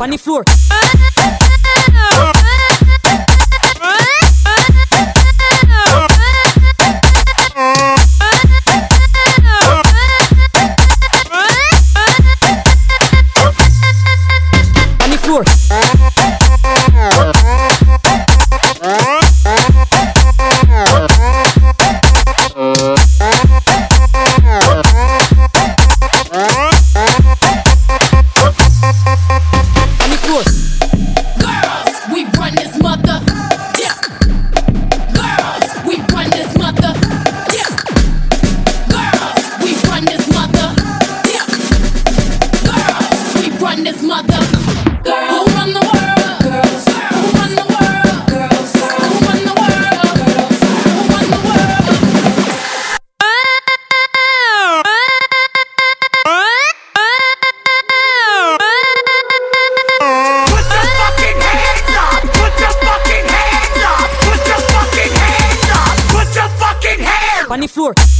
on the floor. the floor.